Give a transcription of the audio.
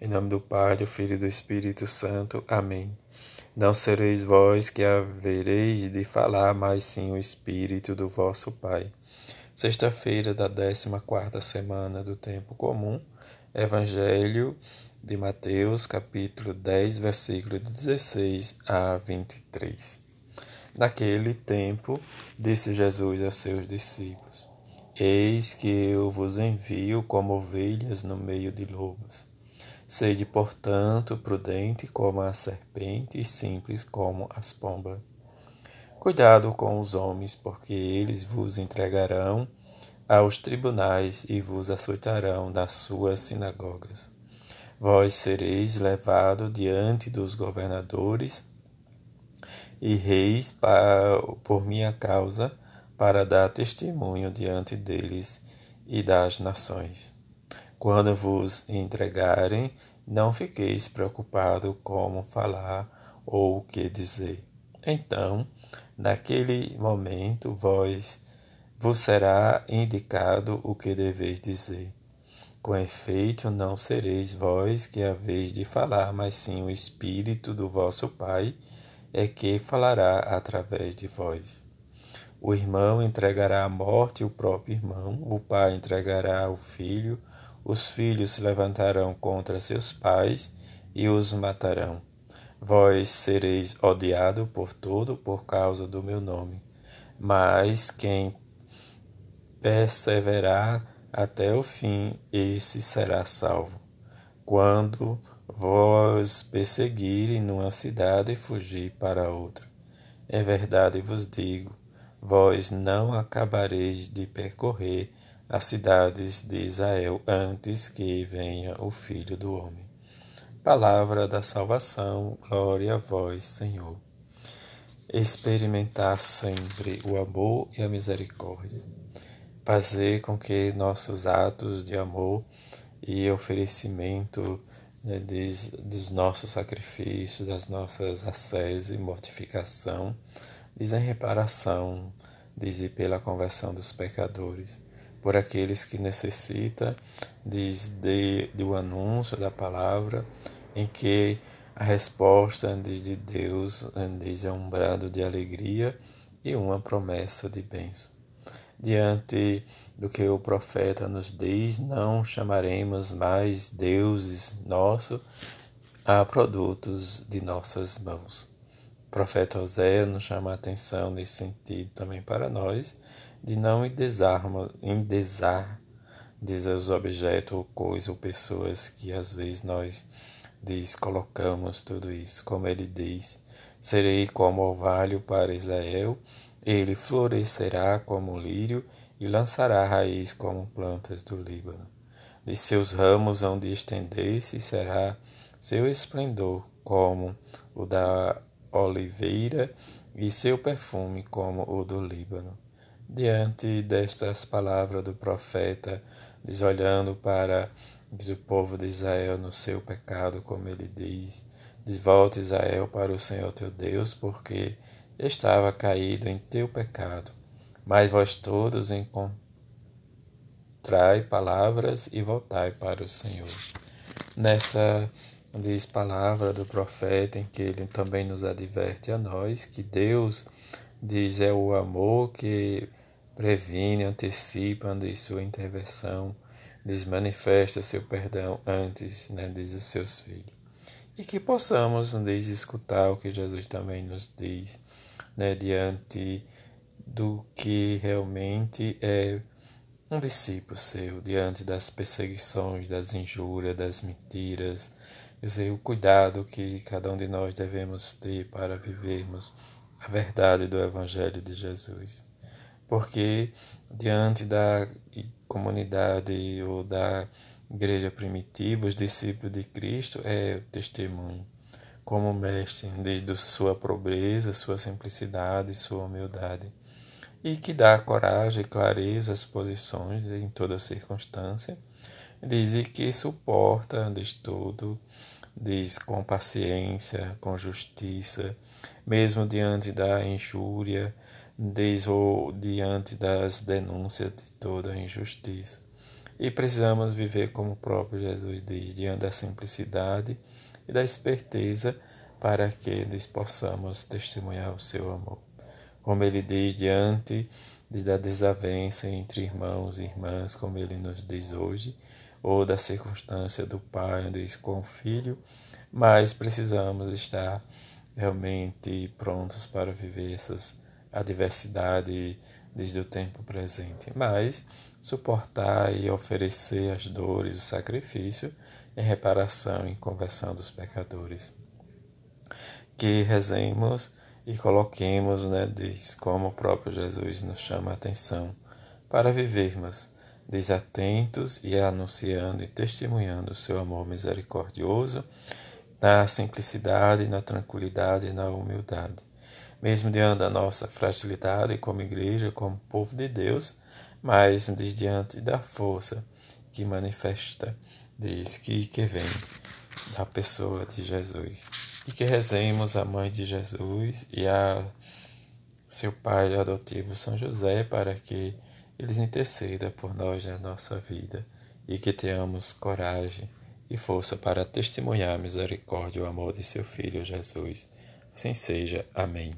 Em nome do Pai, do Filho e do Espírito Santo. Amém. Não sereis vós que havereis de falar, mas sim o Espírito do vosso Pai. Sexta-feira da 14 semana do tempo comum. Evangelho de Mateus, capítulo 10, versículo 16 a 23. Naquele tempo, disse Jesus aos seus discípulos: Eis que eu vos envio como ovelhas no meio de lobos. Sede, portanto, prudente como a serpente e simples como as pombas. Cuidado com os homens, porque eles vos entregarão aos tribunais e vos açoitarão das suas sinagogas. Vós sereis levado diante dos governadores e reis por minha causa, para dar testemunho diante deles e das nações. Quando vos entregarem, não fiqueis preocupado como falar ou o que dizer. Então, naquele momento, vós vos será indicado o que deveis dizer. Com efeito, não sereis vós que haveis de falar, mas sim o Espírito do vosso Pai é que falará através de vós. O irmão entregará à morte o próprio irmão, o pai entregará o filho, os filhos se levantarão contra seus pais e os matarão. Vós sereis odiado por todo por causa do meu nome. Mas quem perseverar até o fim, esse será salvo. Quando vós perseguirem numa cidade e fugir para outra, é verdade vos digo, vós não acabareis de percorrer as cidades de Israel antes que venha o Filho do Homem. Palavra da salvação, glória a vós, Senhor. Experimentar sempre o amor e a misericórdia. Fazer com que nossos atos de amor e oferecimento né, dos, dos nossos sacrifícios, das nossas ascese e mortificação, dizem reparação, dizem pela conversão dos pecadores por aqueles que necessitam diz, de, do anúncio da palavra, em que a resposta diz, de Deus diz, é um brado de alegria e uma promessa de bênção. Diante do que o profeta nos diz, não chamaremos mais deuses nossos a produtos de nossas mãos. Profeta José nos chama a atenção nesse sentido também para nós, de não endesar, os objetos ou coisas ou pessoas que às vezes nós diz colocamos tudo isso, como ele diz, serei como orvalho para Israel, ele florescerá como lírio e lançará raiz como plantas do Líbano. De seus ramos hão de estender-se será seu esplendor como o da oliveira e seu perfume como o do Líbano diante destas palavras do profeta, diz olhando para diz o povo de Israel no seu pecado, como ele diz, diz volta Israel para o Senhor teu Deus, porque estava caído em teu pecado. Mas vós todos encontrai palavras e voltai para o Senhor. Nessa diz palavra do profeta em que ele também nos adverte a nós que Deus diz é o amor que previne, antecipa de sua intervenção, diz manifesta seu perdão antes, né, diz os seus filhos. E que possamos, diz, escutar o que Jesus também nos diz, né, diante do que realmente é um discípulo seu, diante das perseguições, das injúrias, das mentiras, dizer, o cuidado que cada um de nós devemos ter para vivermos a verdade do Evangelho de Jesus. Porque diante da comunidade ou da igreja primitiva, os discípulos de Cristo é testemunho. Como mestre, desde sua pobreza, sua simplicidade, sua humildade, e que dá coragem e clareza às posições em toda circunstância, diz que suporta, diz tudo, diz com paciência, com justiça, mesmo diante da injúria, diz ou diante das denúncias de toda a injustiça. e precisamos viver como o próprio Jesus diz, diante da simplicidade e da esperteza para que eles possamos testemunhar o seu amor. Como ele diz, diante da desavença entre irmãos e irmãs, como ele nos diz hoje, ou da circunstância do pai diz com o filho, mas precisamos estar realmente prontos para viver essas adversidades desde o tempo presente, mas suportar e oferecer as dores, o sacrifício em reparação e conversão dos pecadores. Que rezemos e coloquemos, né, diz, como o próprio Jesus nos chama a atenção, para vivermos desatentos e anunciando e testemunhando o seu amor misericordioso na simplicidade, na tranquilidade e na humildade. Mesmo diante da nossa fragilidade como igreja, como povo de Deus, mas diante da força que manifesta, diz que, que vem da pessoa de Jesus. E que rezemos a mãe de Jesus e a seu pai adotivo São José para que eles intercedam por nós na nossa vida e que tenhamos coragem e força para testemunhar a misericórdia e o amor de seu Filho Jesus. Assim seja. Amém.